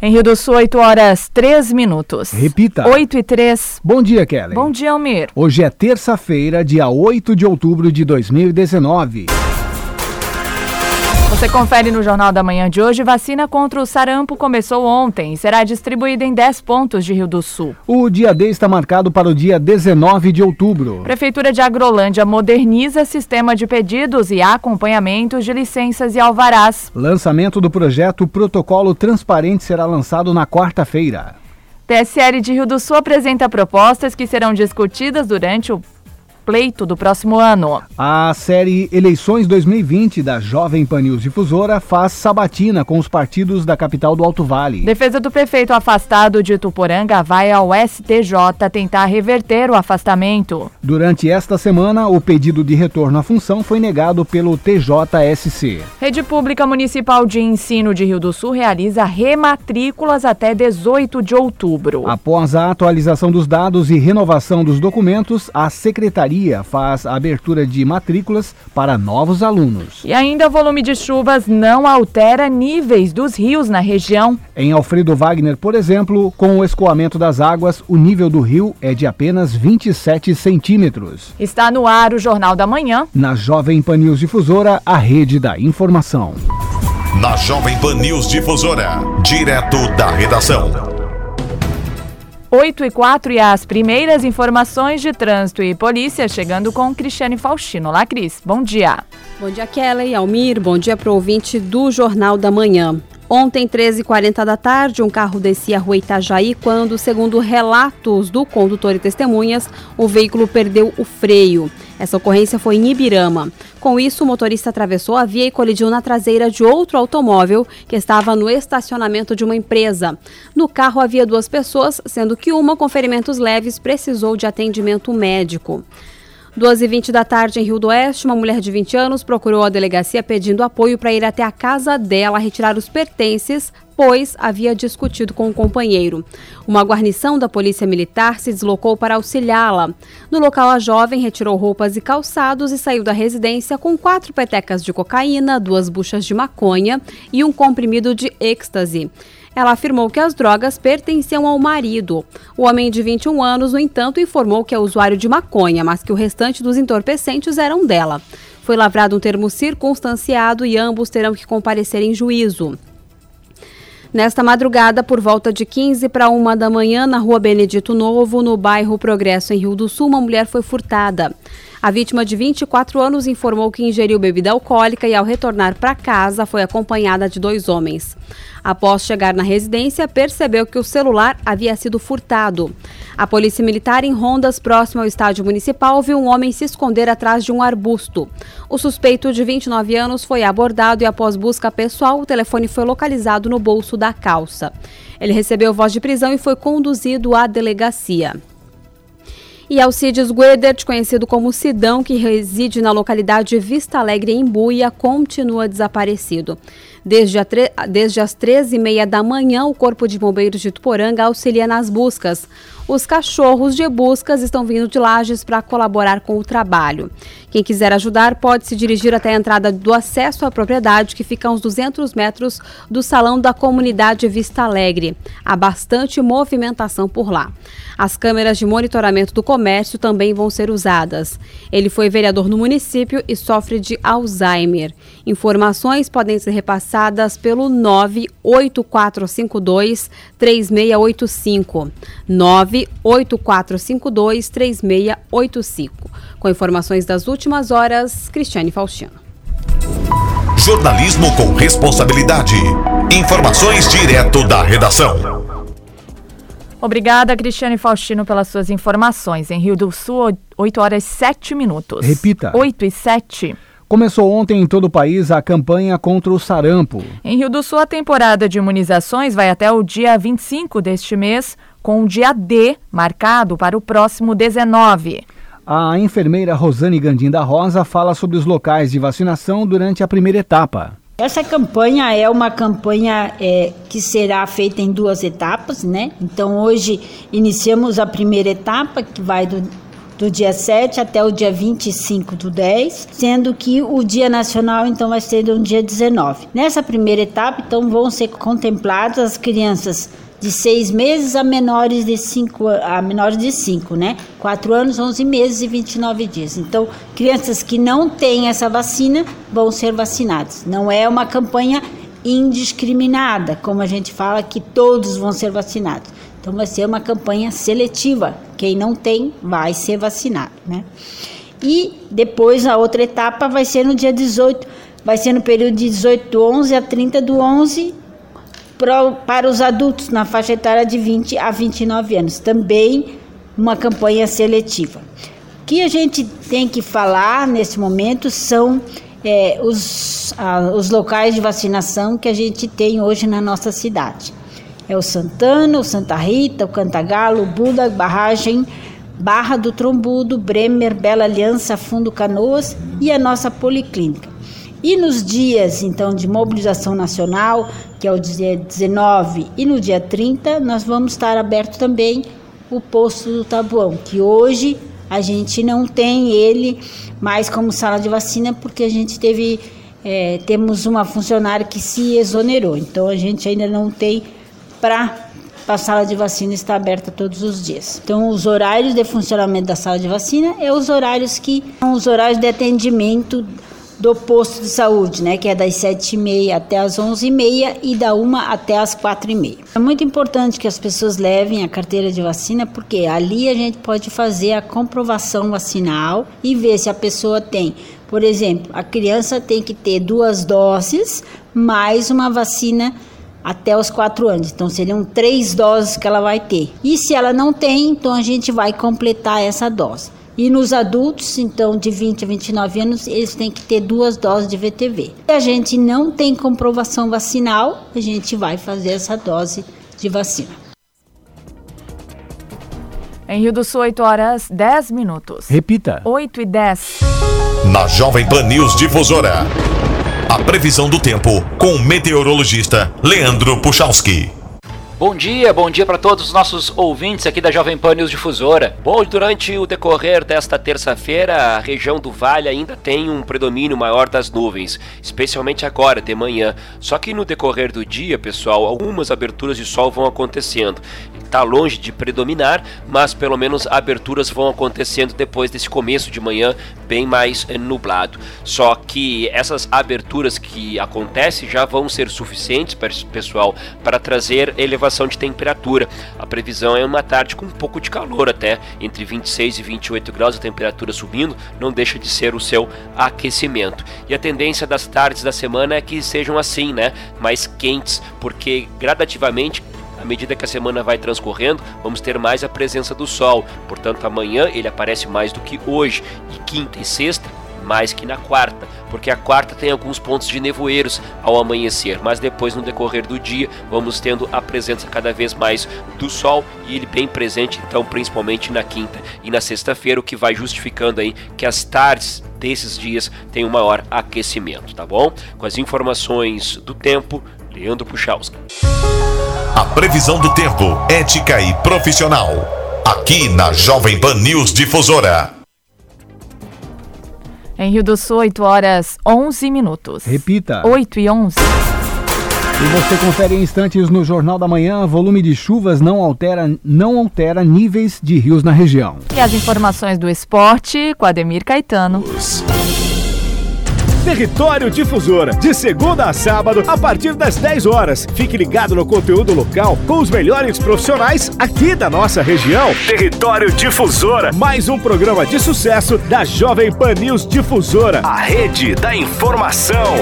Em Rio do Sul, 8 horas 3 minutos. Repita. 8 e 3. Bom dia, Kelly. Bom dia, Almir. Hoje é terça-feira, dia 8 de outubro de 2019. Você confere no Jornal da Manhã de hoje. Vacina contra o sarampo começou ontem e será distribuída em 10 pontos de Rio do Sul. O dia D está marcado para o dia 19 de outubro. Prefeitura de Agrolândia moderniza sistema de pedidos e acompanhamentos de licenças e alvarás. Lançamento do projeto Protocolo Transparente será lançado na quarta-feira. PSL de Rio do Sul apresenta propostas que serão discutidas durante o pleito do próximo ano. A série Eleições 2020 da Jovem Pan News Difusora faz sabatina com os partidos da capital do Alto Vale. Defesa do prefeito afastado de Tuporanga vai ao STJ tentar reverter o afastamento. Durante esta semana, o pedido de retorno à função foi negado pelo TJSC. Rede Pública Municipal de Ensino de Rio do Sul realiza rematrículas até 18 de outubro. Após a atualização dos dados e renovação dos documentos, a Secretaria faz a abertura de matrículas para novos alunos. E ainda o volume de chuvas não altera níveis dos rios na região. Em Alfredo Wagner, por exemplo, com o escoamento das águas, o nível do rio é de apenas 27 centímetros. Está no ar o Jornal da Manhã. Na Jovem Pan News Difusora, a rede da informação. Na Jovem Pan News Difusora, direto da redação. 8 e 4 e as primeiras informações de trânsito e polícia chegando com Cristiane Faustino. Olá, Cris. Bom dia. Bom dia, Kelly, Almir. Bom dia para o ouvinte do Jornal da Manhã. Ontem, 13h40 da tarde, um carro descia a rua Itajaí quando, segundo relatos do condutor e testemunhas, o veículo perdeu o freio. Essa ocorrência foi em Ibirama. Com isso, o motorista atravessou a via e colidiu na traseira de outro automóvel que estava no estacionamento de uma empresa. No carro havia duas pessoas, sendo que uma com ferimentos leves precisou de atendimento médico. 2h20 da tarde, em Rio do Oeste, uma mulher de 20 anos procurou a delegacia pedindo apoio para ir até a casa dela retirar os pertences, pois havia discutido com o um companheiro. Uma guarnição da Polícia Militar se deslocou para auxiliá-la. No local, a jovem retirou roupas e calçados e saiu da residência com quatro petecas de cocaína, duas buchas de maconha e um comprimido de êxtase. Ela afirmou que as drogas pertenciam ao marido. O homem de 21 anos, no entanto, informou que é usuário de maconha, mas que o restante dos entorpecentes eram dela. Foi lavrado um termo circunstanciado e ambos terão que comparecer em juízo. Nesta madrugada, por volta de 15 para 1 da manhã, na rua Benedito Novo, no bairro Progresso, em Rio do Sul, uma mulher foi furtada. A vítima de 24 anos informou que ingeriu bebida alcoólica e, ao retornar para casa, foi acompanhada de dois homens. Após chegar na residência, percebeu que o celular havia sido furtado. A polícia militar, em rondas próximo ao estádio municipal, viu um homem se esconder atrás de um arbusto. O suspeito, de 29 anos, foi abordado e, após busca pessoal, o telefone foi localizado no bolso da calça. Ele recebeu voz de prisão e foi conduzido à delegacia. E Alcides Guedert, conhecido como Sidão, que reside na localidade Vista Alegre, em Buia, continua desaparecido. Desde, tre... Desde as 13h30 da manhã, o Corpo de Bombeiros de Tuporanga auxilia nas buscas. Os cachorros de buscas estão vindo de Lages para colaborar com o trabalho. Quem quiser ajudar pode se dirigir até a entrada do acesso à propriedade, que fica a uns 200 metros do salão da comunidade Vista Alegre. Há bastante movimentação por lá. As câmeras de monitoramento do comércio também vão ser usadas. Ele foi vereador no município e sofre de Alzheimer. Informações podem ser repassadas pelo 98452 3685. 98452 3685. Com informações das últimas horas, Cristiane Faustino. Jornalismo com responsabilidade. Informações direto da redação. Obrigada, Cristiane Faustino, pelas suas informações. Em Rio do Sul, 8 horas e 7 minutos. Repita. 8 e 7. Começou ontem em todo o país a campanha contra o sarampo. Em Rio do Sul, a temporada de imunizações vai até o dia 25 deste mês, com o dia D marcado para o próximo 19. A enfermeira Rosane Gandim da Rosa fala sobre os locais de vacinação durante a primeira etapa. Essa campanha é uma campanha é, que será feita em duas etapas, né? Então hoje iniciamos a primeira etapa, que vai do, do dia 7 até o dia 25 do 10, sendo que o Dia Nacional então vai ser no dia 19. Nessa primeira etapa, então vão ser contempladas as crianças de seis meses a menores de cinco, a menores de 5, né? 4 anos, 11 meses e 29 dias. Então, crianças que não têm essa vacina vão ser vacinadas. Não é uma campanha indiscriminada, como a gente fala que todos vão ser vacinados. Então, vai ser uma campanha seletiva. Quem não tem vai ser vacinado, né? E depois a outra etapa vai ser no dia 18, vai ser no período de 18 do 11 a 30 do 11 para os adultos na faixa etária de 20 a 29 anos. Também uma campanha seletiva. O que a gente tem que falar nesse momento são é, os, os locais de vacinação que a gente tem hoje na nossa cidade. É o Santana, o Santa Rita, o Cantagalo, o Buda, Barragem, Barra do Trombudo, Bremer, Bela Aliança, Fundo Canoas e a nossa Policlínica. E nos dias, então, de mobilização nacional, que é o dia 19 e no dia 30, nós vamos estar aberto também o posto do Tabuão, que hoje a gente não tem ele mais como sala de vacina, porque a gente teve, é, temos uma funcionária que se exonerou, então a gente ainda não tem para a sala de vacina estar aberta todos os dias. Então, os horários de funcionamento da sala de vacina é os horários que são os horários de atendimento do posto de saúde, né, que é das 7h30 até as 11h30 e da 1 até as 4h30. É muito importante que as pessoas levem a carteira de vacina, porque ali a gente pode fazer a comprovação vacinal e ver se a pessoa tem. Por exemplo, a criança tem que ter duas doses mais uma vacina até os quatro anos. Então seriam três doses que ela vai ter. E se ela não tem, então a gente vai completar essa dose. E nos adultos, então, de 20 a 29 anos, eles têm que ter duas doses de VTV. Se a gente não tem comprovação vacinal, a gente vai fazer essa dose de vacina. Em Rio do Sul, 8 horas 10 minutos. Repita. 8 e 10. Na Jovem Pan News Difusora. A previsão do tempo com o meteorologista Leandro Puchalski. Bom dia, bom dia para todos os nossos ouvintes aqui da Jovem Pan News Difusora. Bom, durante o decorrer desta terça-feira, a região do Vale ainda tem um predomínio maior das nuvens, especialmente agora de manhã. Só que no decorrer do dia, pessoal, algumas aberturas de sol vão acontecendo. Está longe de predominar, mas pelo menos aberturas vão acontecendo depois desse começo de manhã bem mais eh, nublado. Só que essas aberturas que acontecem já vão ser suficientes, pessoal, para trazer elevação elevação de temperatura. A previsão é uma tarde com um pouco de calor até, entre 26 e 28 graus, a temperatura subindo, não deixa de ser o seu aquecimento. E a tendência das tardes da semana é que sejam assim, né? Mais quentes, porque gradativamente à medida que a semana vai transcorrendo, vamos ter mais a presença do Sol. Portanto, amanhã ele aparece mais do que hoje. E quinta e sexta, mais que na quarta, porque a quarta tem alguns pontos de nevoeiros ao amanhecer, mas depois no decorrer do dia vamos tendo a presença cada vez mais do sol e ele bem presente, então principalmente na quinta e na sexta-feira, o que vai justificando aí que as tardes desses dias um maior aquecimento, tá bom? Com as informações do tempo, Leandro Puchalski. A previsão do tempo, ética e profissional. Aqui na Jovem Pan News Difusora. Em Rio do Sul, 8 horas 11 minutos. Repita. 8 e 11. E você confere em instantes no Jornal da Manhã, volume de chuvas não altera, não altera níveis de rios na região. E as informações do esporte com Ademir Caetano. Território Difusora, de segunda a sábado, a partir das 10 horas. Fique ligado no conteúdo local com os melhores profissionais aqui da nossa região. Território Difusora, mais um programa de sucesso da Jovem Pan News Difusora, a rede da informação.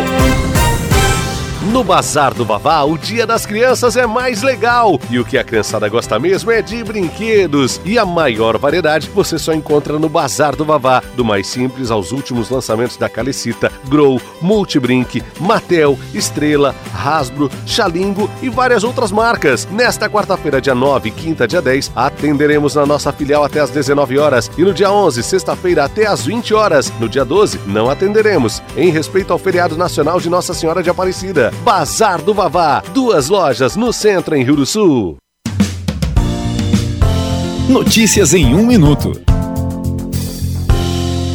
No Bazar do Vavá, o Dia das Crianças é mais legal e o que a criançada gosta mesmo é de brinquedos. E a maior variedade você só encontra no Bazar do Vavá, do mais simples aos últimos lançamentos da Calecita, Grow, Multibrink, Mattel, Estrela, Hasbro, Xalingo e várias outras marcas. Nesta quarta-feira, dia 9 e quinta, dia 10, atenderemos na nossa filial até às 19 horas e no dia 11, sexta-feira, até às 20 horas. No dia 12, não atenderemos, em respeito ao feriado nacional de Nossa Senhora de Aparecida. Bazar do Vavá, duas lojas no centro em Rio do Sul. Notícias em um minuto.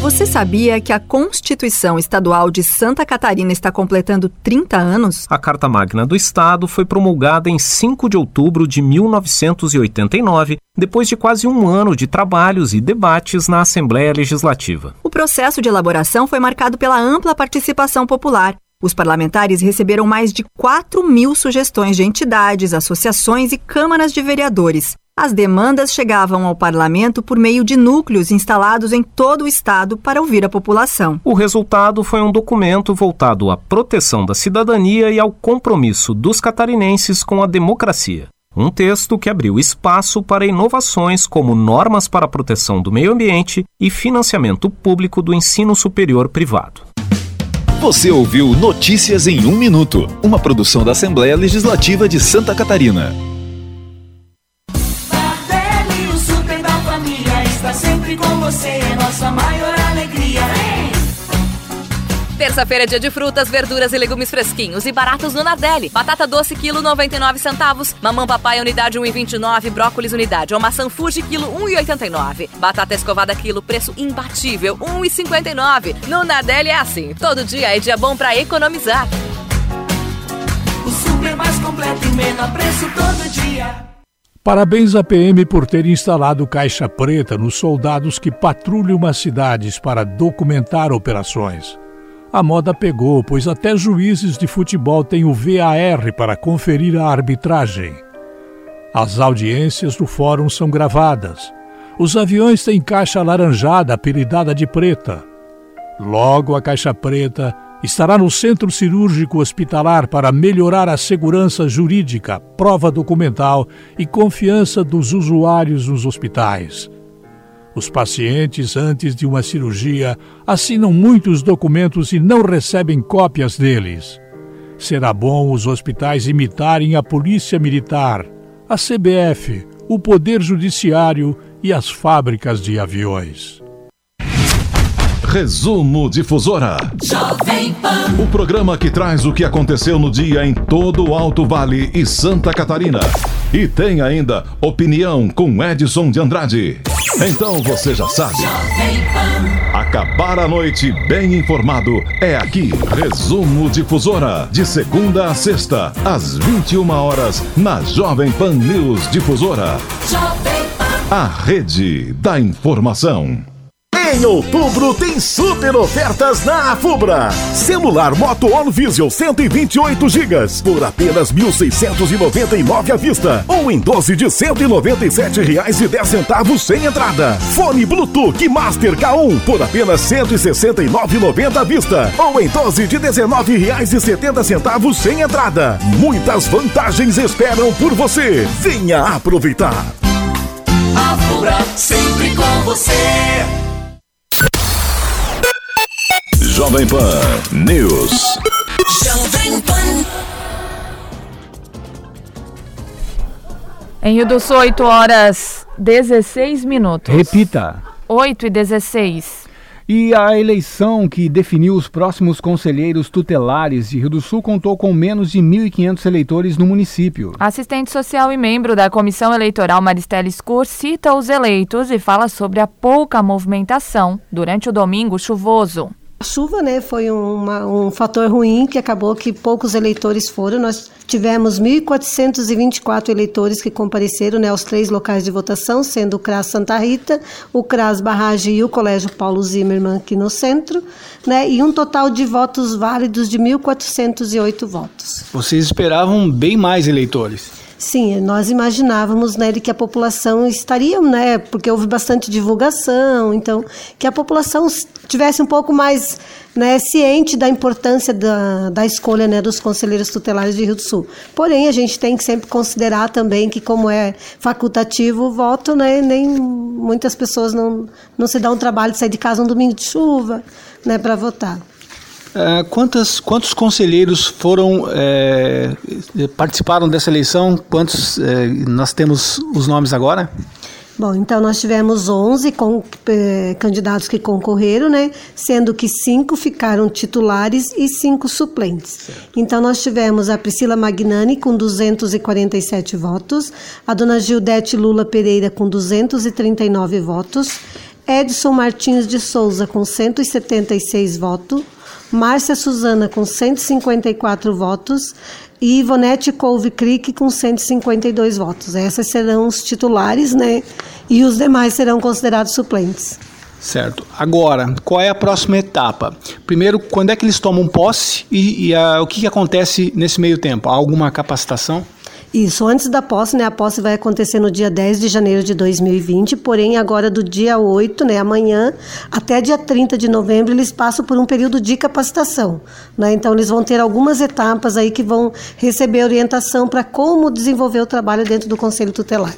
Você sabia que a Constituição Estadual de Santa Catarina está completando 30 anos? A Carta Magna do Estado foi promulgada em 5 de outubro de 1989, depois de quase um ano de trabalhos e debates na Assembleia Legislativa. O processo de elaboração foi marcado pela ampla participação popular. Os parlamentares receberam mais de 4 mil sugestões de entidades, associações e câmaras de vereadores. As demandas chegavam ao parlamento por meio de núcleos instalados em todo o estado para ouvir a população. O resultado foi um documento voltado à proteção da cidadania e ao compromisso dos catarinenses com a democracia. Um texto que abriu espaço para inovações como normas para a proteção do meio ambiente e financiamento público do ensino superior privado. Você ouviu Notícias em um Minuto, uma produção da Assembleia Legislativa de Santa Catarina. Terça-feira é dia de frutas, verduras e legumes fresquinhos e baratos no Nardelli. Batata doce, quilo 99 centavos. Mamão papai, unidade 1,29. Brócolis, unidade. Ou maçã Fuji, quilo 1,89. Batata escovada, quilo, preço imbatível, 1,59. No Nardelli é assim, todo dia é dia bom pra economizar. O super mais completo e menor preço todo dia. Parabéns à PM por ter instalado caixa preta nos soldados que patrulham as cidades para documentar operações. A moda pegou, pois até juízes de futebol têm o VAR para conferir a arbitragem. As audiências do fórum são gravadas. Os aviões têm caixa alaranjada apelidada de preta. Logo, a caixa preta estará no Centro Cirúrgico Hospitalar para melhorar a segurança jurídica, prova documental e confiança dos usuários nos hospitais. Os pacientes, antes de uma cirurgia, assinam muitos documentos e não recebem cópias deles. Será bom os hospitais imitarem a Polícia Militar, a CBF, o Poder Judiciário e as fábricas de aviões. Resumo Difusora. Jovem Pan. O programa que traz o que aconteceu no dia em todo o Alto Vale e Santa Catarina. E tem ainda opinião com Edson de Andrade. Então você já sabe. Acabar a noite bem informado é aqui. Resumo Difusora. De segunda a sexta, às 21 horas, na Jovem Pan News Difusora. A rede da informação. Em outubro tem super ofertas na Afubra. Celular Moto On Visual 128 GB por apenas 1.699 à vista ou em 12 de R$ 197,10 sem entrada. Fone Bluetooth Master K1 por apenas R$ 169,90 à vista ou em 12 de R$ 19,70 sem entrada. Muitas vantagens esperam por você. Venha aproveitar. A Fubra sempre com você. Jovem Pan News. Jovem Pan. Em Rio do Sul, 8 horas 16 minutos. Repita. 8 e 16. E a eleição que definiu os próximos conselheiros tutelares de Rio do Sul contou com menos de 1.500 eleitores no município. Assistente social e membro da Comissão Eleitoral Maristela Scur cita os eleitos e fala sobre a pouca movimentação durante o domingo chuvoso. A chuva né, foi uma, um fator ruim que acabou que poucos eleitores foram. Nós tivemos 1.424 eleitores que compareceram né, aos três locais de votação, sendo o CRAS Santa Rita, o CRAS Barragem e o Colégio Paulo Zimmermann aqui no centro, né, e um total de votos válidos de 1.408 votos. Vocês esperavam bem mais eleitores? Sim, nós imaginávamos né, que a população estaria, né, porque houve bastante divulgação, então que a população tivesse um pouco mais né, ciente da importância da, da escolha né, dos conselheiros tutelares de Rio do Sul. Porém, a gente tem que sempre considerar também que, como é facultativo o voto, né, nem muitas pessoas não, não se dão o trabalho de sair de casa um domingo de chuva né, para votar. Uh, quantas, quantos conselheiros foram é, participaram dessa eleição? Quantos é, nós temos os nomes agora? Bom, então nós tivemos 11 com, eh, candidatos que concorreram, né? Sendo que cinco ficaram titulares e cinco suplentes. Certo. Então nós tivemos a Priscila Magnani com 247 votos, a dona Gildete Lula Pereira com 239 votos, Edson Martins de Souza com 176 votos, Márcia Suzana com 154 votos e Ivonete Couve Crick com 152 votos. Essas serão os titulares, né? E os demais serão considerados suplentes. Certo. Agora, qual é a próxima etapa? Primeiro, quando é que eles tomam posse e, e a, o que, que acontece nesse meio tempo? Há alguma capacitação? Isso, antes da posse, né? A posse vai acontecer no dia 10 de janeiro de 2020, porém agora do dia 8, né, amanhã, até dia 30 de novembro, eles passam por um período de capacitação, né? Então eles vão ter algumas etapas aí que vão receber orientação para como desenvolver o trabalho dentro do Conselho Tutelar.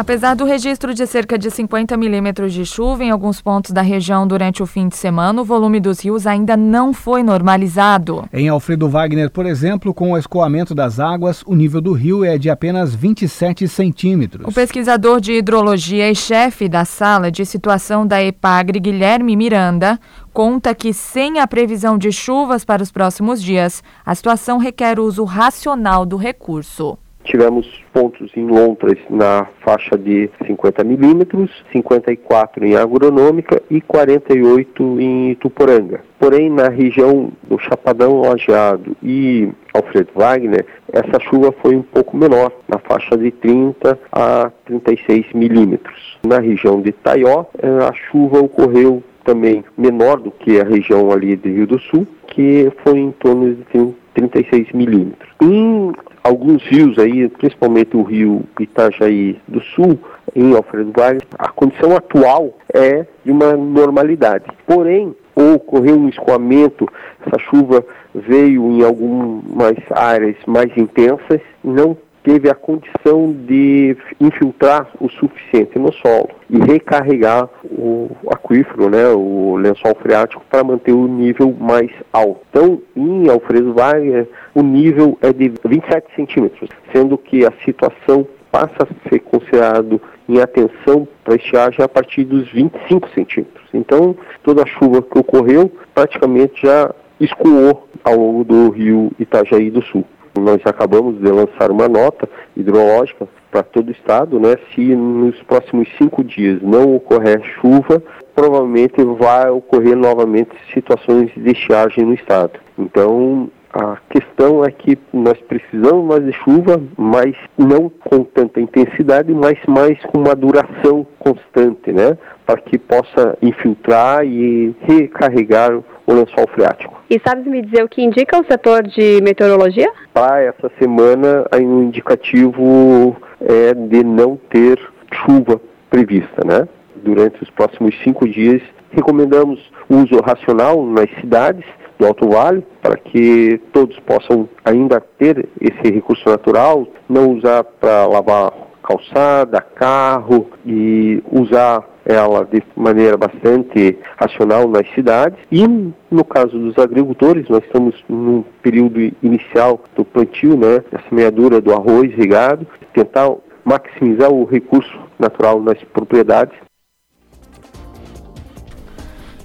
Apesar do registro de cerca de 50 milímetros de chuva em alguns pontos da região durante o fim de semana, o volume dos rios ainda não foi normalizado. Em Alfredo Wagner, por exemplo, com o escoamento das águas, o nível do rio é de apenas 27 centímetros. O pesquisador de hidrologia e chefe da sala de situação da EPAGRE, Guilherme Miranda, conta que, sem a previsão de chuvas para os próximos dias, a situação requer uso racional do recurso. Tivemos pontos em Lontras na faixa de 50 milímetros, 54 em Agronômica e 48 em Ituporanga. Porém, na região do Chapadão Lajeado e Alfredo Wagner, essa chuva foi um pouco menor, na faixa de 30 a 36 milímetros. Na região de Taió, eh, a chuva ocorreu também menor do que a região ali do Rio do Sul, que foi em torno de 36 milímetros. Em alguns rios aí, principalmente o rio Itajaí do Sul, em Alfredo Vargas, a condição atual é de uma normalidade. Porém, ocorreu um escoamento, essa chuva veio em algumas áreas mais intensas, não teve a condição de infiltrar o suficiente no solo e recarregar o aquífero, né, o lençol freático, para manter o nível mais alto. Então, em Alfredo Wagner, o nível é de 27 centímetros, sendo que a situação passa a ser considerado em atenção para estiagem a partir dos 25 centímetros. Então, toda a chuva que ocorreu praticamente já escoou ao longo do rio Itajaí do Sul. Nós acabamos de lançar uma nota hidrológica para todo o estado, né? Se nos próximos cinco dias não ocorrer chuva, provavelmente vai ocorrer novamente situações de estiagem no estado. Então, a questão é que nós precisamos mais de chuva, mas não com tanta intensidade, mas mais com uma duração constante, né? Para que possa infiltrar e recarregar o lençol freático. E sabe me dizer o que indica o setor de meteorologia? Para essa semana, o indicativo é de não ter chuva prevista, né? Durante os próximos cinco dias, recomendamos uso racional nas cidades do Alto Vale, para que todos possam ainda ter esse recurso natural, não usar para lavar calçada, carro e usar ela de maneira bastante racional nas cidades. E no caso dos agricultores, nós estamos num período inicial do plantio, né, da semeadura do arroz regado, tentar maximizar o recurso natural nas propriedades.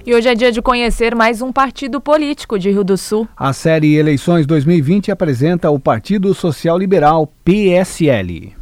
E hoje é dia de conhecer mais um partido político de Rio do Sul. A série Eleições 2020 apresenta o Partido Social Liberal, PSL.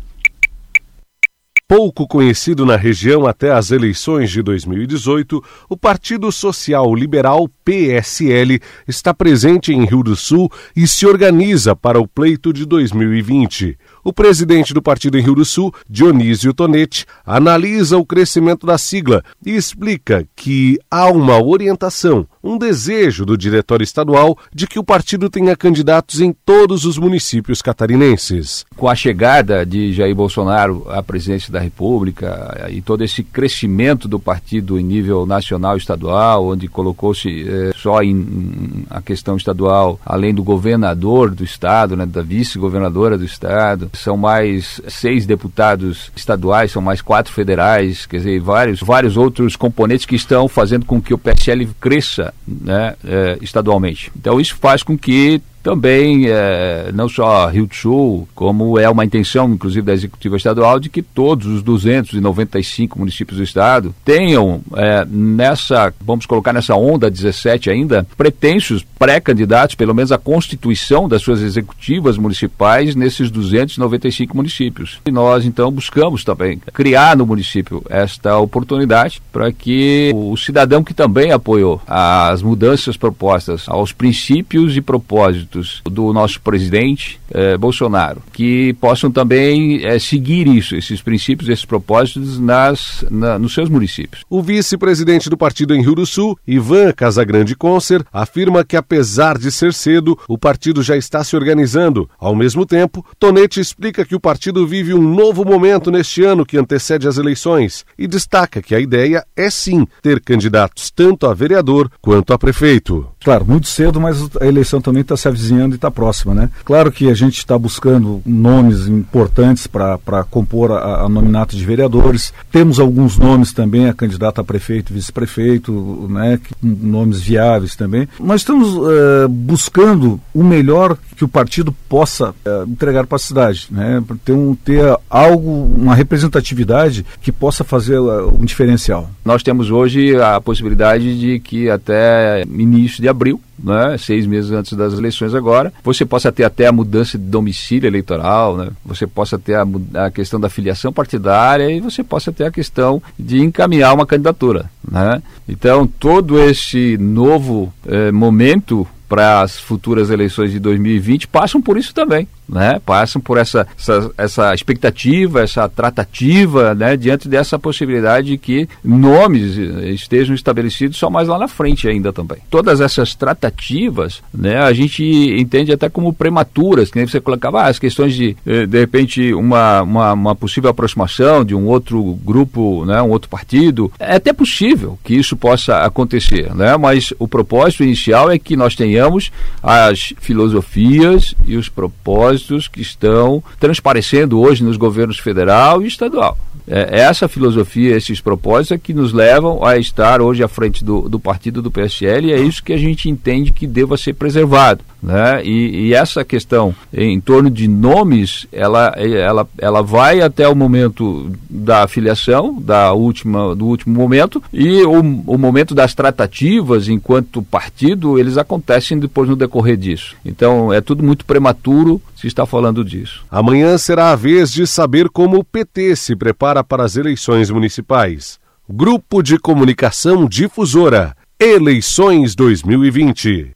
Pouco conhecido na região até as eleições de 2018, o Partido Social Liberal PSL está presente em Rio do Sul e se organiza para o pleito de 2020. O presidente do partido em Rio do Sul, Dionísio Tonetti, analisa o crescimento da sigla e explica que há uma orientação um desejo do diretório estadual de que o partido tenha candidatos em todos os municípios catarinenses. Com a chegada de Jair Bolsonaro à presidência da República e todo esse crescimento do partido em nível nacional e estadual, onde colocou-se é, só em, em, a questão estadual, além do governador do estado, né, da vice-governadora do estado, são mais seis deputados estaduais, são mais quatro federais, quer dizer, vários, vários outros componentes que estão fazendo com que o PSL cresça né, é, estadualmente. Então isso faz com que também, é, não só Rio do Sul, como é uma intenção, inclusive, da Executiva Estadual, de que todos os 295 municípios do Estado tenham é, nessa, vamos colocar nessa onda 17 ainda, pretensos pré-candidatos, pelo menos a constituição das suas executivas municipais nesses 295 municípios. E nós, então, buscamos também criar no município esta oportunidade para que o cidadão que também apoiou as mudanças propostas aos princípios e propósitos do nosso presidente eh, Bolsonaro, que possam também eh, seguir isso, esses princípios, esses propósitos nas, na, nos seus municípios. O vice-presidente do partido em Rio do Sul, Ivan Casagrande Concer, afirma que apesar de ser cedo, o partido já está se organizando. Ao mesmo tempo, Tonete explica que o partido vive um novo momento neste ano que antecede as eleições e destaca que a ideia é sim ter candidatos tanto a vereador quanto a prefeito. Claro, muito cedo, mas a eleição também está se e está próxima, né? Claro que a gente está buscando nomes importantes para compor a, a, nominato de vereadores. Temos alguns nomes também, a candidata a prefeito, vice-prefeito, né? Nomes viáveis também. Nós estamos uh, buscando o melhor que o partido possa uh, entregar para a cidade, né? Ter, um, ter algo, uma representatividade que possa fazer uh, um diferencial. Nós temos hoje a possibilidade de que até início de abril, né, seis meses antes das eleições agora, você possa ter até a mudança de domicílio eleitoral, né, você possa ter a, a questão da filiação partidária e você possa ter a questão de encaminhar uma candidatura. Né? Então, todo esse novo eh, momento para as futuras eleições de 2020 passam por isso também né, passam por essa, essa, essa, expectativa, essa tratativa, né, diante dessa possibilidade de que nomes estejam estabelecidos só mais lá na frente ainda também. Todas essas tratativas, né, a gente entende até como prematuras, que nem você colocava ah, as questões de, eh, de repente, uma, uma, uma, possível aproximação de um outro grupo, né, um outro partido. É até possível que isso possa acontecer, né, mas o propósito inicial é que nós tenhamos as filosofias e os propósitos propósitos que estão transparecendo hoje nos governos federal e estadual. É, essa filosofia, esses propósitos é que nos levam a estar hoje à frente do, do partido do PSL e é isso que a gente entende que deva ser preservado. Né? E, e, essa questão em torno de nomes, ela, ela, ela vai até o momento da filiação, da última, do último momento, e o, o momento das tratativas enquanto partido, eles acontecem depois no decorrer disso. Então é tudo muito prematuro se está falando disso. Amanhã será a vez de saber como o PT se prepara para as eleições municipais. Grupo de Comunicação Difusora. Eleições 2020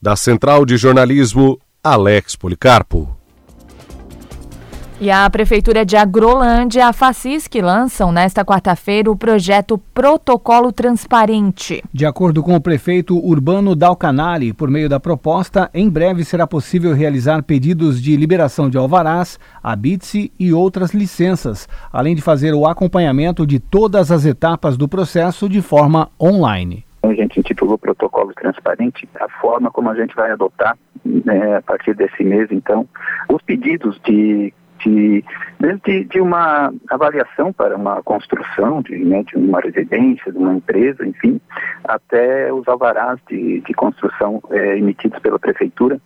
da Central de Jornalismo, Alex Policarpo. E a Prefeitura de Agrolândia, a Facisc, lançam nesta quarta-feira o projeto Protocolo Transparente. De acordo com o prefeito Urbano Dalcanali, por meio da proposta, em breve será possível realizar pedidos de liberação de alvarás, habite e outras licenças, além de fazer o acompanhamento de todas as etapas do processo de forma online a gente intitulou Protocolo Transparente, a forma como a gente vai adotar né, a partir desse mês, então, os pedidos de de, desde de uma avaliação para uma construção de, né, de uma residência, de uma empresa, enfim, até os alvarás de, de construção é, emitidos pela prefeitura,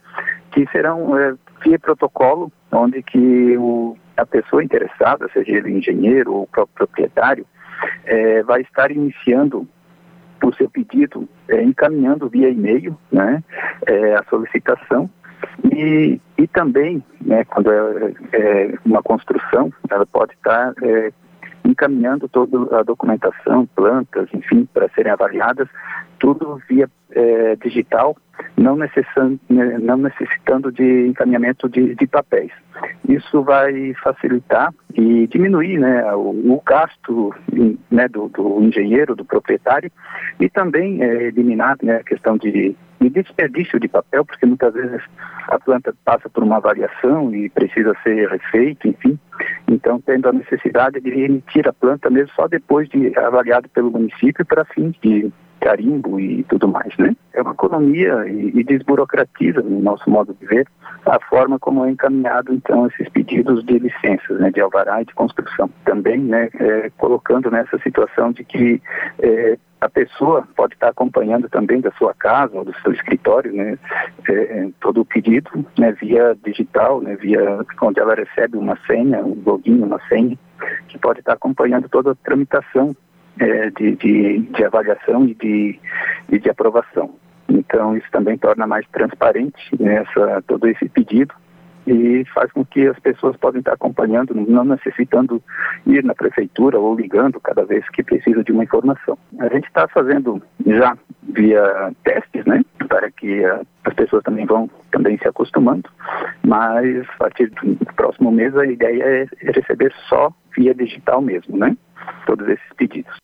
que serão é, via protocolo, onde que o, a pessoa interessada, seja ele engenheiro ou próprio proprietário, é, vai estar iniciando o seu pedido, é, encaminhando via e-mail né, é, a solicitação e, e também, né, quando é, é, uma construção, ela pode estar é, encaminhando toda a documentação, plantas, enfim, para serem avaliadas, tudo via é, digital, não necessitando, não necessitando de encaminhamento de, de papéis. isso vai facilitar e diminuir né, o, o gasto né, do, do, engenheiro, do proprietário, e também é, eliminar né, a questão de, de desperdício de papel, porque muitas vezes a planta passa por uma variação e precisa ser refeito, enfim. Então, tendo a necessidade de emitir a planta mesmo só depois de avaliado pelo município para fins de carimbo e tudo mais, né? É uma economia e, e desburocratiza, no nosso modo de ver, a forma como é encaminhado, então, esses pedidos de licenças, né, de alvará e de construção. Também, né, é, colocando nessa situação de que é, a pessoa pode estar acompanhando também da sua casa ou do seu escritório, né, é, todo o pedido, né, via digital, né, via onde ela recebe uma senha, um login, uma senha, que pode estar acompanhando toda a tramitação é, de, de, de, avaliação e de, e de aprovação. Então, isso também torna mais transparente essa, todo esse pedido e faz com que as pessoas possam estar acompanhando, não necessitando ir na prefeitura ou ligando cada vez que precisa de uma informação. A gente está fazendo já via testes, né, para que as pessoas também vão também se acostumando, mas a partir do próximo mês a ideia é receber só via digital mesmo, né, todos esses pedidos.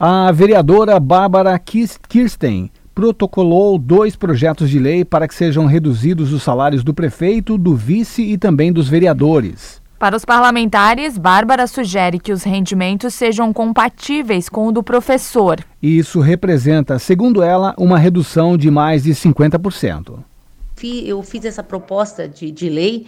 A vereadora Bárbara Kirsten protocolou dois projetos de lei para que sejam reduzidos os salários do prefeito, do vice e também dos vereadores. Para os parlamentares, Bárbara sugere que os rendimentos sejam compatíveis com o do professor. Isso representa, segundo ela, uma redução de mais de 50%. Eu fiz essa proposta de, de lei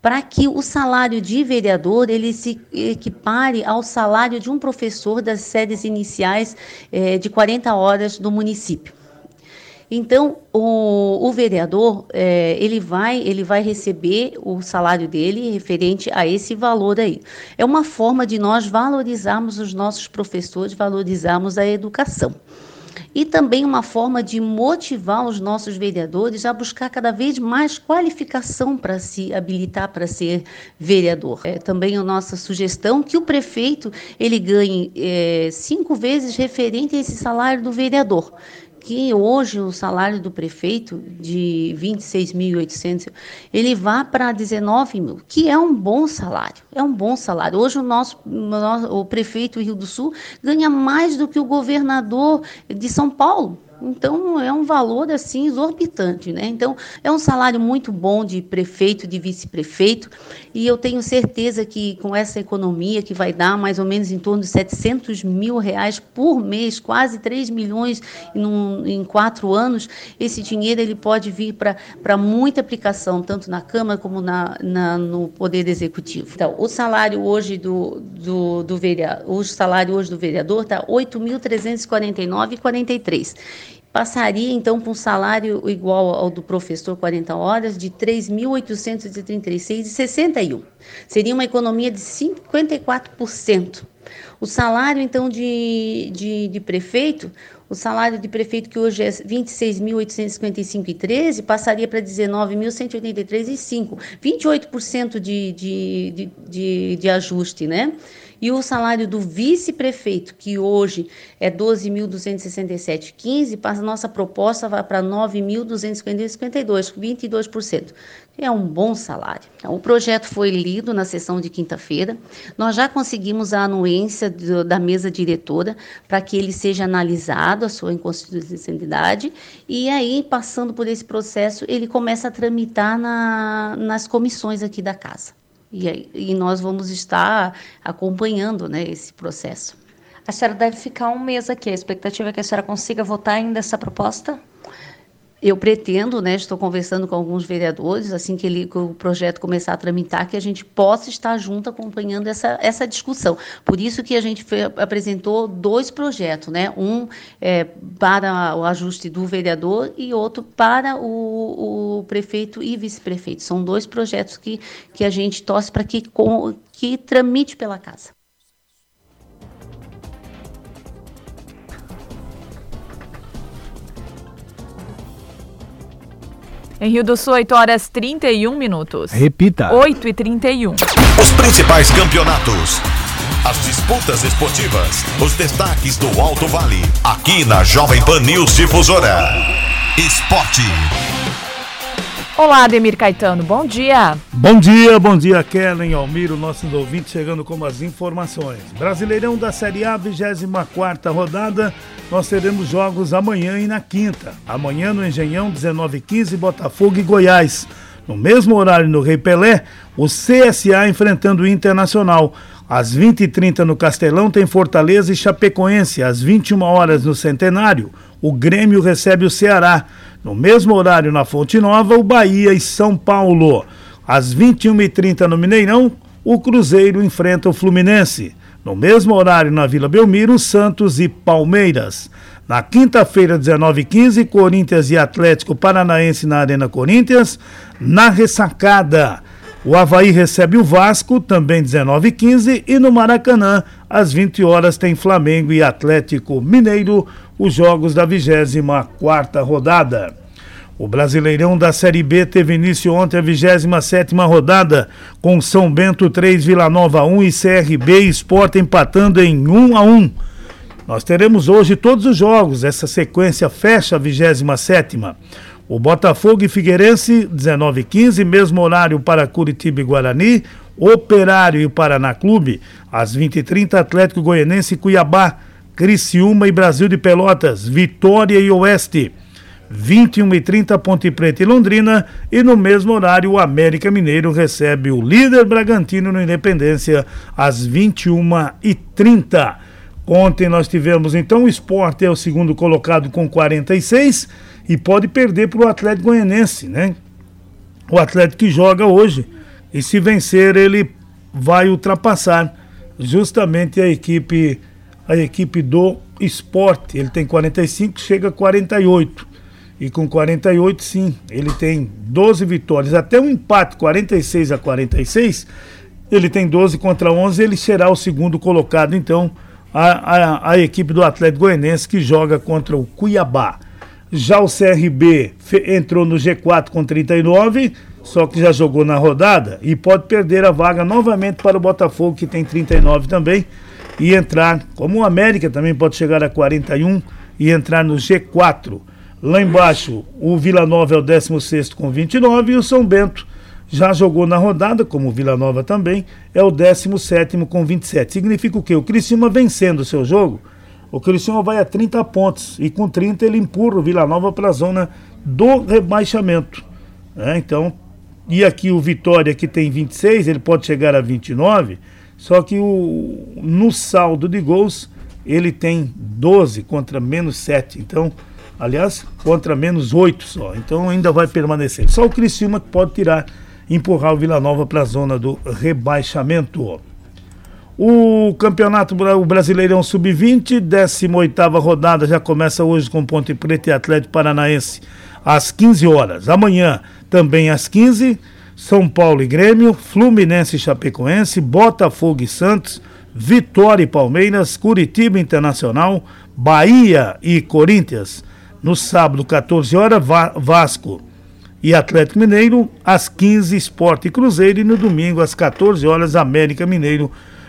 para que o salário de vereador ele se equipare ao salário de um professor das sedes iniciais eh, de 40 horas do município. Então, o, o vereador, eh, ele, vai, ele vai receber o salário dele referente a esse valor aí. É uma forma de nós valorizarmos os nossos professores, valorizarmos a educação e também uma forma de motivar os nossos vereadores a buscar cada vez mais qualificação para se habilitar para ser vereador. É também a nossa sugestão que o prefeito ele ganhe é, cinco vezes referente a esse salário do vereador que hoje o salário do prefeito de 26.800, ele vá para 19 mil, que é um bom salário, é um bom salário. Hoje o nosso, o prefeito Rio do Sul ganha mais do que o governador de São Paulo. Então é um valor assim exorbitante, né? Então é um salário muito bom de prefeito, de vice-prefeito, e eu tenho certeza que com essa economia que vai dar mais ou menos em torno de 700 mil reais por mês, quase 3 milhões em, quatro anos, esse dinheiro ele pode vir para muita aplicação, tanto na Câmara como na, na, no Poder Executivo. Então, o salário hoje do, do, do vereador, o salário hoje do vereador está R$ 8.349,43 passaria então para um salário igual ao do professor 40 horas de 3.836,61. Seria uma economia de 54%. O salário então de, de, de prefeito, o salário de prefeito que hoje é 26.855,13 passaria para 19.183,5, 28% de, de, de, de, de ajuste, né? E o salário do vice-prefeito, que hoje é 12.267,15, para a nossa proposta vai para 9.252, 22%. É um bom salário. Então, o projeto foi lido na sessão de quinta-feira. Nós já conseguimos a anuência do, da mesa diretora para que ele seja analisado, a sua inconstitucionalidade, e aí, passando por esse processo, ele começa a tramitar na, nas comissões aqui da casa. E, e nós vamos estar acompanhando né, esse processo. A senhora deve ficar um mês aqui. A expectativa é que a senhora consiga votar ainda essa proposta? Eu pretendo, né, estou conversando com alguns vereadores, assim que, ele, que, o projeto começar a tramitar, que a gente possa estar junto acompanhando essa, essa discussão. Por isso que a gente foi, apresentou dois projetos, né? Um é, para o ajuste do vereador e outro para o, o prefeito e vice-prefeito. São dois projetos que, que a gente torce para que, que tramite pela casa. Em Rio do Sul, 8 horas 31 minutos. Repita. 8 e 31. Os principais campeonatos. As disputas esportivas. Os destaques do Alto Vale. Aqui na Jovem Pan News Difusora. Esporte. Olá, Ademir Caetano, bom dia. Bom dia, bom dia, Kellen, Almiro, nossos ouvintes chegando com as informações. Brasileirão da Série A, 24 rodada, nós teremos jogos amanhã e na quinta. Amanhã no Engenhão, 19h15, Botafogo e Goiás. No mesmo horário no Rei Pelé, o CSA enfrentando o Internacional. Às 20h30 no Castelão tem Fortaleza e Chapecoense. Às 21 horas no Centenário, o Grêmio recebe o Ceará. No mesmo horário na Fonte Nova, o Bahia e São Paulo. Às 21h30 no Mineirão, o Cruzeiro enfrenta o Fluminense. No mesmo horário na Vila Belmiro, Santos e Palmeiras. Na quinta-feira, 19h15, Corinthians e Atlético Paranaense na Arena Corinthians. Na ressacada, o Havaí recebe o Vasco, também 19h15, e no Maracanã, às 20 horas, tem Flamengo e Atlético Mineiro, os jogos da 24 rodada. O Brasileirão da Série B teve início ontem a 27 rodada, com São Bento 3, Vila Nova 1 e CRB Sport empatando em 1 a 1. Nós teremos hoje todos os jogos, essa sequência fecha a 27 o Botafogo e Figueirense, 19 15 mesmo horário para Curitiba e Guarani. Operário e Paraná Clube, às 20h30, Atlético Goianense e Cuiabá. Criciúma e Brasil de Pelotas, Vitória e Oeste. 21 h 30 Ponte Preta e Londrina. E no mesmo horário, o América Mineiro recebe o líder Bragantino no Independência, às 21 h 30 Ontem nós tivemos então o esporte é o segundo colocado com 46 e pode perder para o Atlético Goianense, né? O Atlético que joga hoje. E se vencer, ele vai ultrapassar justamente a equipe a equipe do esporte. Ele tem 45, chega a 48. E com 48, sim, ele tem 12 vitórias. Até um empate, 46 a 46, ele tem 12 contra 11. Ele será o segundo colocado, então, a, a, a equipe do Atlético Goianense que joga contra o Cuiabá. Já o CRB entrou no G4 com 39, só que já jogou na rodada e pode perder a vaga novamente para o Botafogo, que tem 39 também, e entrar, como o América também pode chegar a 41 e entrar no G4. Lá embaixo, o Vila Nova é o 16 com 29 e o São Bento já jogou na rodada, como o Vila Nova também, é o 17 com 27. Significa o quê? O Criciúma vencendo o seu jogo o Criciúma vai a 30 pontos e com 30 ele empurra o Vila Nova para a zona do rebaixamento. Né? Então, e aqui o Vitória que tem 26, ele pode chegar a 29, só que o, no saldo de gols ele tem 12 contra menos 7. Então, aliás, contra menos 8 só. Então ainda vai permanecer. Só o Criciúma que pode tirar, empurrar o Vila Nova para a zona do rebaixamento. O campeonato Brasileirão Sub-20, 18 rodada, já começa hoje com Ponte Preta e Atlético Paranaense às 15 horas. Amanhã, também às 15, São Paulo e Grêmio, Fluminense e Chapecoense, Botafogo e Santos, Vitória e Palmeiras, Curitiba Internacional, Bahia e Corinthians. No sábado, 14 horas, Vasco e Atlético Mineiro, às 15, Esporte e Cruzeiro, e no domingo, às 14 horas, América Mineiro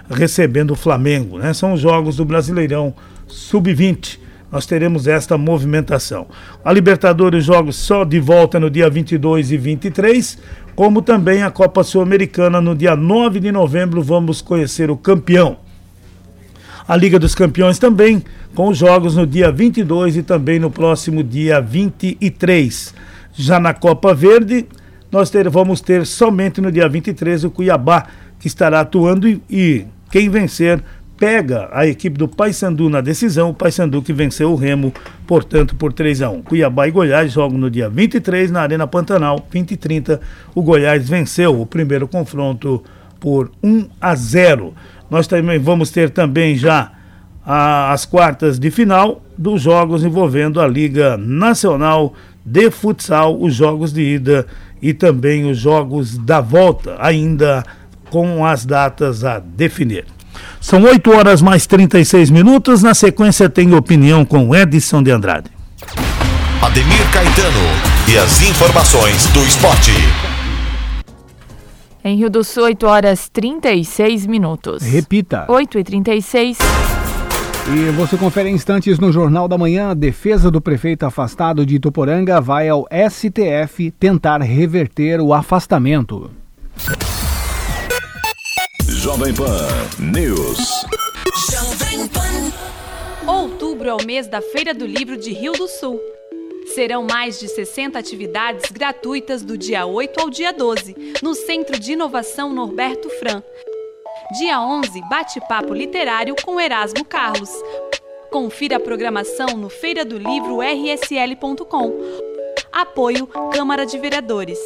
recebendo o Flamengo. Né? São os jogos do Brasileirão Sub-20. Nós teremos esta movimentação. A Libertadores jogos só de volta no dia 22 e 23, como também a Copa Sul-Americana no dia 9 de novembro. Vamos conhecer o campeão. A Liga dos Campeões também, com os jogos no dia 22 e também no próximo dia 23. Já na Copa Verde, nós ter, vamos ter somente no dia 23 o Cuiabá, que estará atuando e, e quem vencer pega a equipe do Paysandu na decisão, o Paysandu que venceu o Remo, portanto, por 3 a 1. Cuiabá e Goiás jogam no dia 23 na Arena Pantanal, 20 e 30. O Goiás venceu o primeiro confronto por 1 a 0. Nós também vamos ter também já a, as quartas de final dos jogos envolvendo a Liga Nacional de Futsal, os jogos de ida e também os jogos da volta, ainda com as datas a definir. São 8 horas mais 36 minutos. Na sequência, tem opinião com Edson de Andrade. Ademir Caetano e as informações do esporte. Em Rio do Sul, 8 horas 36 minutos. Repita. 8 e 36 E você confere instantes no Jornal da Manhã. A defesa do prefeito afastado de Ituporanga vai ao STF tentar reverter o afastamento. Jovem Pan News. Jovem Pan. Outubro é o mês da Feira do Livro de Rio do Sul. Serão mais de 60 atividades gratuitas do dia 8 ao dia 12, no Centro de Inovação Norberto Fran, Dia 11, bate-papo literário com Erasmo Carlos. Confira a programação no feira do livro rsl.com. Apoio Câmara de Vereadores.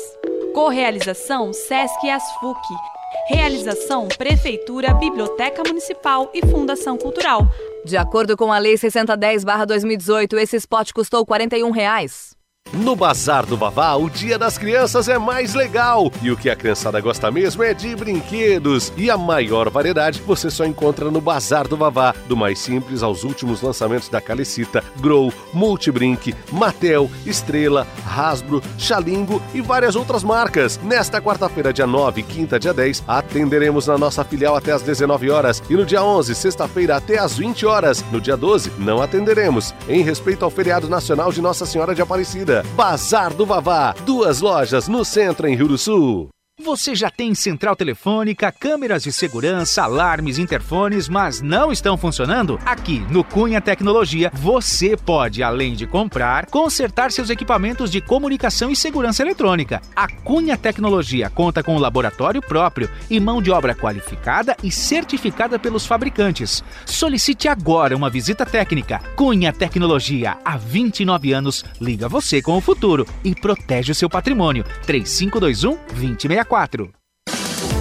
Correalização Sesc e Asfuc. Realização Prefeitura, Biblioteca Municipal e Fundação Cultural. De acordo com a Lei 610/2018, esse spot custou 41 reais. No Bazar do Vavá, o Dia das Crianças é mais legal. E o que a criançada gosta mesmo é de brinquedos. E a maior variedade você só encontra no Bazar do Vavá. Do mais simples aos últimos lançamentos da Calecita, Grow, Multibrink, Mattel, Estrela, Hasbro, Xalingo e várias outras marcas. Nesta quarta-feira, dia 9, quinta, dia 10, atenderemos na nossa filial até às 19 horas. E no dia 11, sexta-feira, até às 20 horas. No dia 12, não atenderemos, em respeito ao feriado nacional de Nossa Senhora de Aparecida. Bazar do Vavá. Duas lojas no centro em Rio do Sul. Você já tem central telefônica, câmeras de segurança, alarmes, interfones, mas não estão funcionando? Aqui no Cunha Tecnologia, você pode, além de comprar, consertar seus equipamentos de comunicação e segurança eletrônica. A Cunha Tecnologia conta com um laboratório próprio e mão de obra qualificada e certificada pelos fabricantes. Solicite agora uma visita técnica. Cunha Tecnologia, há 29 anos, liga você com o futuro e protege o seu patrimônio. 3521 2064 quatro.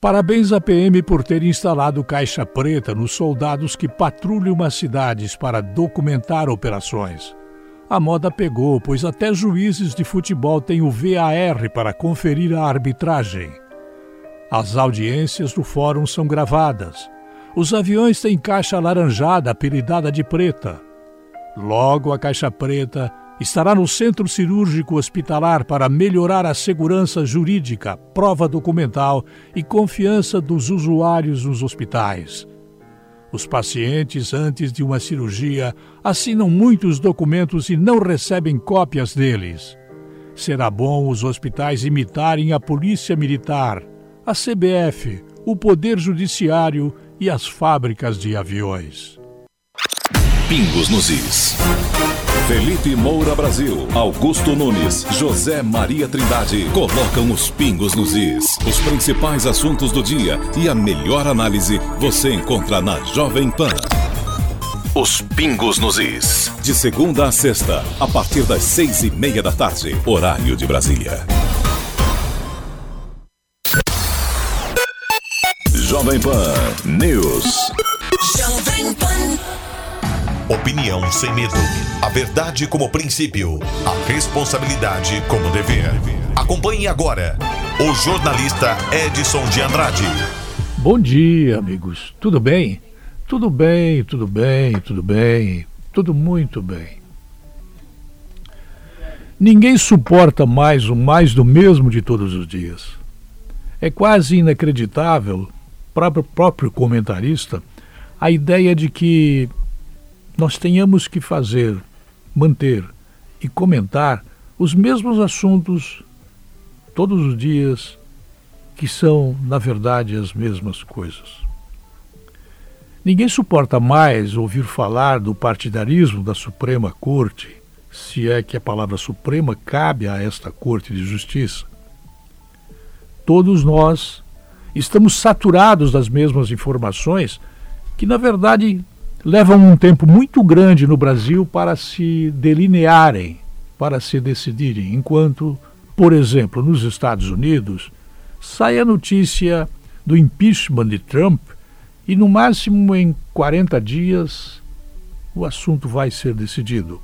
Parabéns à PM por ter instalado caixa preta nos soldados que patrulham as cidades para documentar operações. A moda pegou, pois até juízes de futebol têm o VAR para conferir a arbitragem. As audiências do fórum são gravadas. Os aviões têm caixa alaranjada apelidada de preta. Logo, a caixa preta estará no Centro Cirúrgico Hospitalar para melhorar a segurança jurídica, prova documental e confiança dos usuários nos hospitais. Os pacientes, antes de uma cirurgia, assinam muitos documentos e não recebem cópias deles. Será bom os hospitais imitarem a Polícia Militar, a CBF, o Poder Judiciário e as fábricas de aviões. Pingos nos Is. Felipe Moura Brasil, Augusto Nunes, José Maria Trindade colocam os pingos nos is. Os principais assuntos do dia e a melhor análise você encontra na Jovem Pan. Os pingos nos is. De segunda a sexta, a partir das seis e meia da tarde, horário de Brasília. Jovem Pan News. Jovem. Opinião sem medo. A verdade como princípio. A responsabilidade como dever. Acompanhe agora o jornalista Edson de Andrade. Bom dia, amigos. Tudo bem? Tudo bem, tudo bem, tudo bem. Tudo muito bem. Ninguém suporta mais o mais do mesmo de todos os dias. É quase inacreditável, para o próprio comentarista, a ideia de que nós tenhamos que fazer, manter e comentar os mesmos assuntos todos os dias, que são, na verdade, as mesmas coisas. Ninguém suporta mais ouvir falar do partidarismo da Suprema Corte, se é que a palavra Suprema cabe a esta Corte de Justiça. Todos nós estamos saturados das mesmas informações que, na verdade, levam um tempo muito grande no Brasil para se delinearem, para se decidirem, enquanto, por exemplo, nos Estados Unidos, sai a notícia do impeachment de Trump e no máximo em 40 dias o assunto vai ser decidido.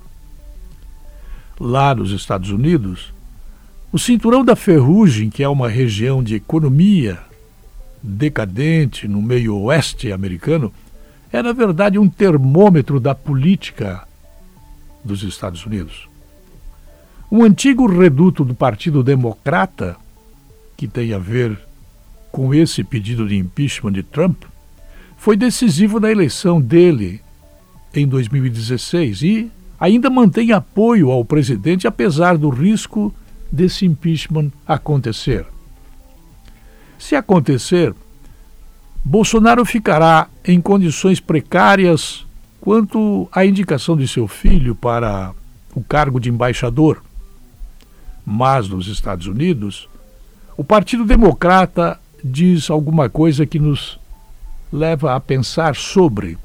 Lá nos Estados Unidos, o Cinturão da Ferrugem, que é uma região de economia decadente no meio oeste americano, é na verdade um termômetro da política dos Estados Unidos. Um antigo reduto do Partido Democrata, que tem a ver com esse pedido de impeachment de Trump, foi decisivo na eleição dele em 2016 e ainda mantém apoio ao presidente apesar do risco desse impeachment acontecer. Se acontecer, Bolsonaro ficará em condições precárias quanto à indicação de seu filho para o cargo de embaixador. Mas nos Estados Unidos, o Partido Democrata diz alguma coisa que nos leva a pensar sobre.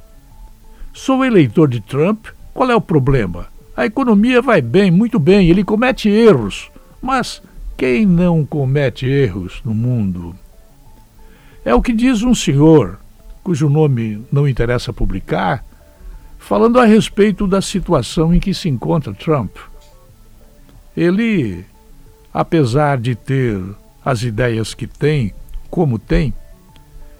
Sou eleitor de Trump, qual é o problema? A economia vai bem, muito bem, ele comete erros, mas quem não comete erros no mundo? É o que diz um senhor, cujo nome não interessa publicar, falando a respeito da situação em que se encontra Trump. Ele, apesar de ter as ideias que tem, como tem,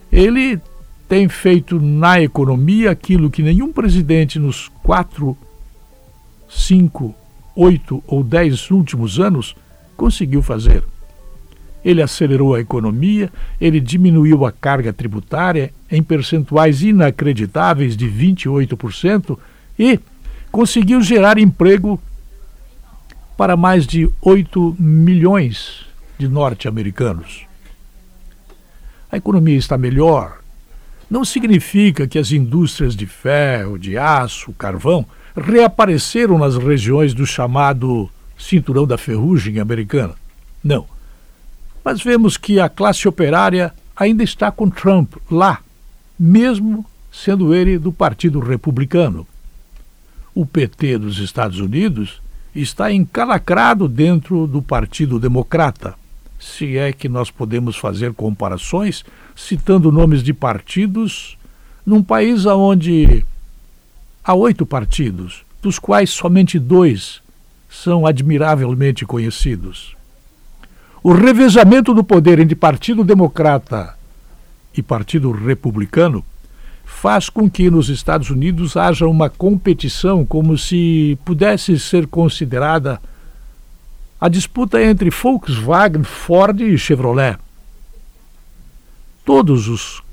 ele tem feito na economia aquilo que nenhum presidente nos quatro, cinco, oito ou dez últimos anos conseguiu fazer. Ele acelerou a economia, ele diminuiu a carga tributária em percentuais inacreditáveis de 28% e conseguiu gerar emprego para mais de 8 milhões de norte-americanos. A economia está melhor. Não significa que as indústrias de ferro, de aço, carvão reapareceram nas regiões do chamado cinturão da ferrugem americana. Não. Mas vemos que a classe operária ainda está com Trump lá, mesmo sendo ele do Partido Republicano. O PT dos Estados Unidos está encalacrado dentro do Partido Democrata, se é que nós podemos fazer comparações citando nomes de partidos num país onde há oito partidos, dos quais somente dois são admiravelmente conhecidos. O revezamento do poder entre Partido Democrata e Partido Republicano faz com que nos Estados Unidos haja uma competição como se pudesse ser considerada a disputa entre Volkswagen, Ford e Chevrolet. Todos os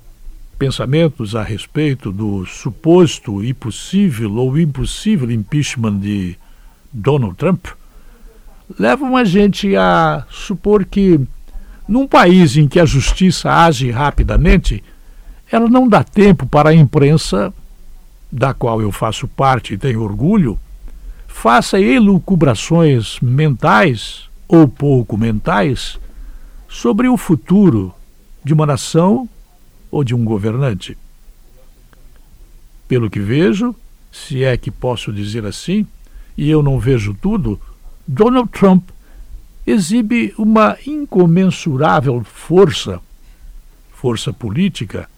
pensamentos a respeito do suposto e possível ou impossível impeachment de Donald Trump levam a gente a supor que, num país em que a justiça age rapidamente, ela não dá tempo para a imprensa, da qual eu faço parte e tenho orgulho, faça elucubrações mentais ou pouco mentais sobre o futuro de uma nação ou de um governante. Pelo que vejo, se é que posso dizer assim, e eu não vejo tudo, Donald Trump exibe uma incomensurável força, força política,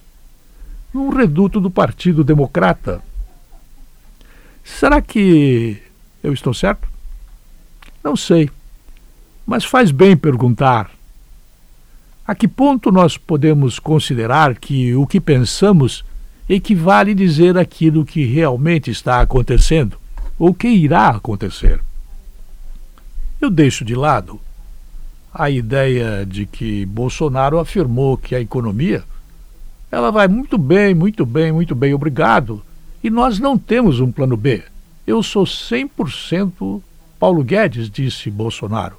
num reduto do Partido Democrata. Será que eu estou certo? Não sei, mas faz bem perguntar. A que ponto nós podemos considerar que o que pensamos equivale dizer aquilo que realmente está acontecendo? ou que irá acontecer. Eu deixo de lado a ideia de que Bolsonaro afirmou que a economia ela vai muito bem, muito bem, muito bem, obrigado, e nós não temos um plano B. Eu sou 100% Paulo Guedes, disse Bolsonaro,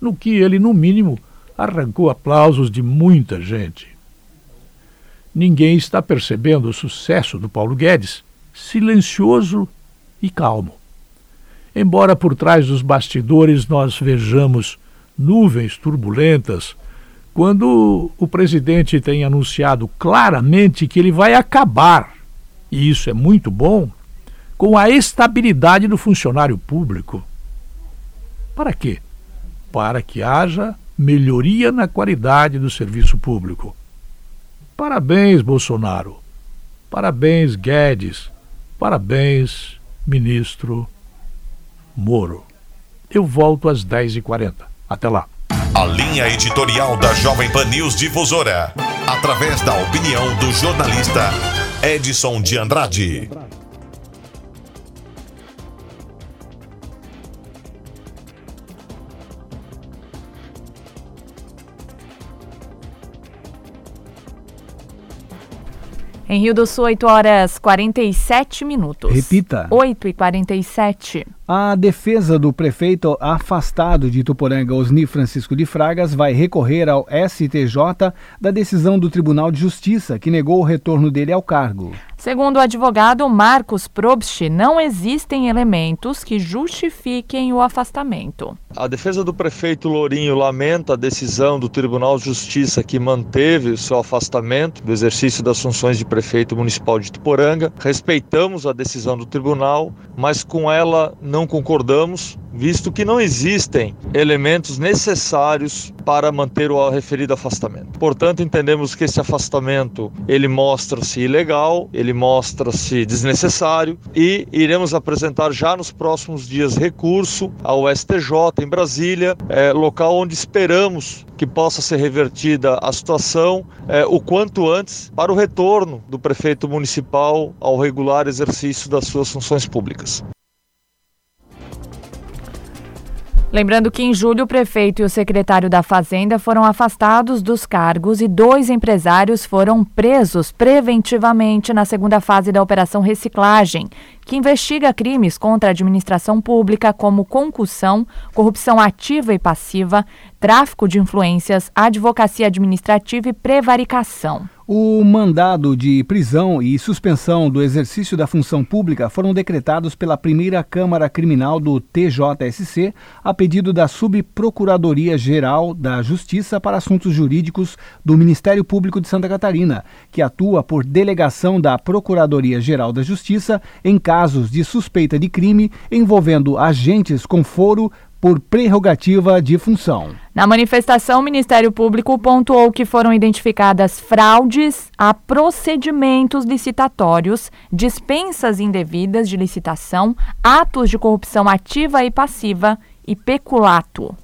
no que ele, no mínimo, arrancou aplausos de muita gente. Ninguém está percebendo o sucesso do Paulo Guedes, silencioso e calmo. Embora por trás dos bastidores nós vejamos nuvens turbulentas, quando o presidente tem anunciado claramente que ele vai acabar, e isso é muito bom, com a estabilidade do funcionário público. Para quê? Para que haja melhoria na qualidade do serviço público. Parabéns, Bolsonaro. Parabéns, Guedes Parabéns, ministro Moro. Eu volto às 10h40. Até lá. A linha editorial da Jovem Pan News Difusora, através da opinião do jornalista Edson de Andrade. Em Rio do Sul, 8 horas 47 minutos. Repita. 8 e 47. A defesa do prefeito afastado de Ituporanga, Osni Francisco de Fragas, vai recorrer ao STJ da decisão do Tribunal de Justiça, que negou o retorno dele ao cargo. Segundo o advogado Marcos Probst, não existem elementos que justifiquem o afastamento. A defesa do prefeito Lourinho lamenta a decisão do Tribunal de Justiça que manteve o seu afastamento do exercício das funções de prefeito municipal de Ituporanga. Respeitamos a decisão do tribunal, mas com ela não concordamos, visto que não existem elementos necessários para manter o referido afastamento. Portanto, entendemos que esse afastamento ele mostra-se ilegal, ele mostra-se desnecessário e iremos apresentar já nos próximos dias recurso ao STJ em Brasília, é, local onde esperamos que possa ser revertida a situação é, o quanto antes para o retorno do prefeito municipal ao regular exercício das suas funções públicas. Lembrando que em julho o prefeito e o secretário da Fazenda foram afastados dos cargos e dois empresários foram presos preventivamente na segunda fase da Operação Reciclagem, que investiga crimes contra a administração pública como concussão, corrupção ativa e passiva, tráfico de influências, advocacia administrativa e prevaricação. O mandado de prisão e suspensão do exercício da função pública foram decretados pela primeira Câmara Criminal do TJSC a pedido da Subprocuradoria-Geral da Justiça para Assuntos Jurídicos do Ministério Público de Santa Catarina, que atua por delegação da Procuradoria-Geral da Justiça em casos de suspeita de crime envolvendo agentes com foro por prerrogativa de função. Na manifestação, o Ministério Público pontuou que foram identificadas fraudes a procedimentos licitatórios, dispensas indevidas de licitação, atos de corrupção ativa e passiva e peculato.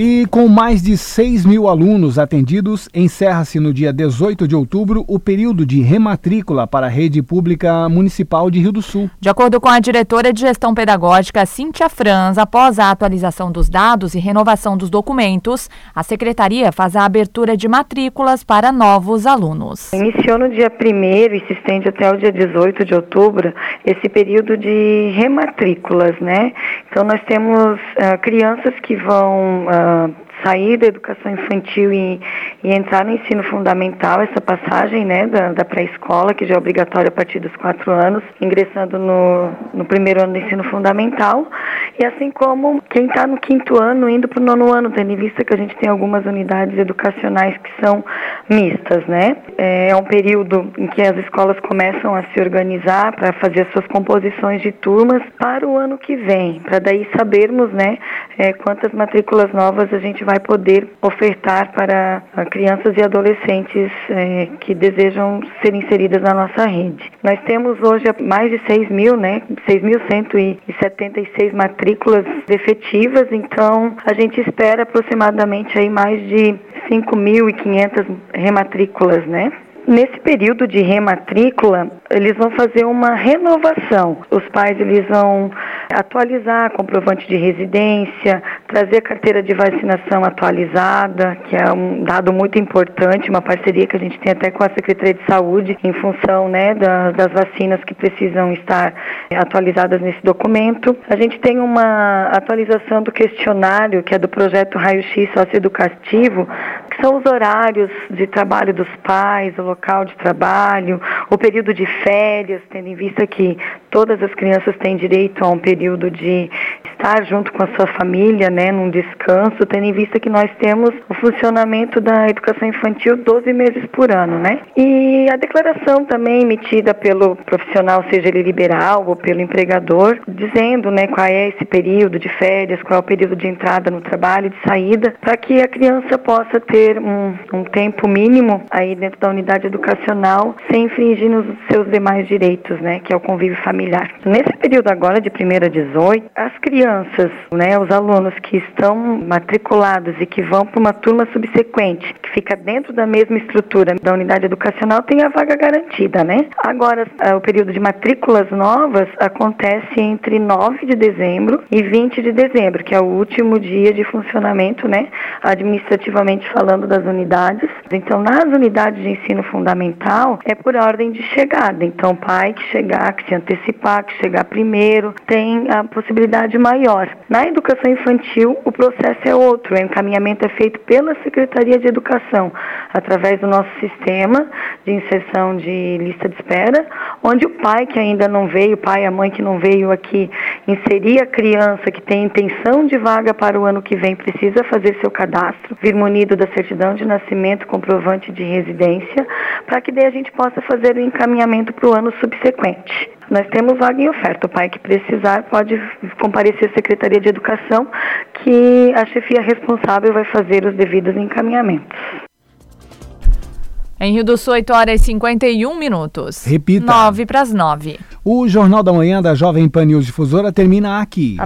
E com mais de 6 mil alunos atendidos, encerra-se no dia 18 de outubro o período de rematrícula para a rede pública municipal de Rio do Sul. De acordo com a diretora de gestão pedagógica Cíntia Franz, após a atualização dos dados e renovação dos documentos, a secretaria faz a abertura de matrículas para novos alunos. Iniciou no dia 1 e se estende até o dia 18 de outubro esse período de rematrículas, né? Então nós temos uh, crianças que vão uh, sair da educação infantil e, e, entrar no ensino fundamental, essa passagem né, da, da pré-escola, que já é obrigatória a partir dos quatro anos, ingressando no, no primeiro ano do ensino fundamental, e assim como quem está no quinto ano, indo para o nono ano, tendo em vista que a gente tem algumas unidades educacionais que são mistas. Né? É, um período em que as escolas começam a se organizar para fazer as suas composições de turmas para o ano que vem, para daí sabermos né, é, quantas matrículas novas a gente vai poder ofertar para crianças e adolescentes é, que desejam ser inseridas na nossa rede. Nós temos hoje mais de 6 mil, né, 6.176 matrículas efetivas, então a gente espera aproximadamente aí mais de 5.500 rematrículas, né? Nesse período de rematrícula, eles vão fazer uma renovação. Os pais eles vão atualizar comprovante de residência, trazer a carteira de vacinação atualizada, que é um dado muito importante, uma parceria que a gente tem até com a Secretaria de Saúde em função né, das, das vacinas que precisam estar atualizadas nesse documento. A gente tem uma atualização do questionário, que é do projeto Raio-X Socioeducativo, que são os horários de trabalho dos pais, o local de trabalho, o período de férias, tendo em vista que todas as crianças têm direito a um período de estar junto com a sua família, né, num descanso, tendo em vista que nós temos o funcionamento da educação infantil 12 meses por ano, né? E a declaração também emitida pelo profissional, seja ele liberal ou pelo empregador, dizendo, né, qual é esse período de férias, qual é o período de entrada no trabalho e de saída, para que a criança possa ter um, um tempo mínimo aí dentro da unidade educacional, sem infringir nos seus demais direitos, né, que é o convívio familiar. Nesse período agora de 1 a 18, as crianças, né, os alunos que estão matriculados e que vão para uma turma subsequente, que fica dentro da mesma estrutura da unidade educacional, tem a vaga garantida, né? Agora, eh, o período de matrículas novas acontece entre 9 de dezembro e 20 de dezembro, que é o último dia de funcionamento, né, administrativamente falando das unidades. Então, nas unidades de ensino fundamental, é por ordem de chegada. Então, pai que chegar, que se antecipar, que chegar primeiro, tem a possibilidade maior. Na educação infantil, o processo é outro. O encaminhamento é feito pela Secretaria de Educação, através do nosso sistema de inserção de lista de espera, onde o pai que ainda não veio, o pai e a mãe que não veio aqui, inserir a criança que tem intenção de vaga para o ano que vem, precisa fazer seu cadastro, vir munido da certidão de nascimento, comprovante de residência, para que daí a gente possa fazer o encaminhamento para o ano subsequente. Nós temos vaga em oferta. O pai que precisar pode comparecer à Secretaria de Educação, que a chefia responsável vai fazer os devidos encaminhamentos. Em Rio do Sul, 8 horas e 51 minutos. Repita. 9 para as 9. O Jornal da Manhã da Jovem Pan News Difusora termina aqui.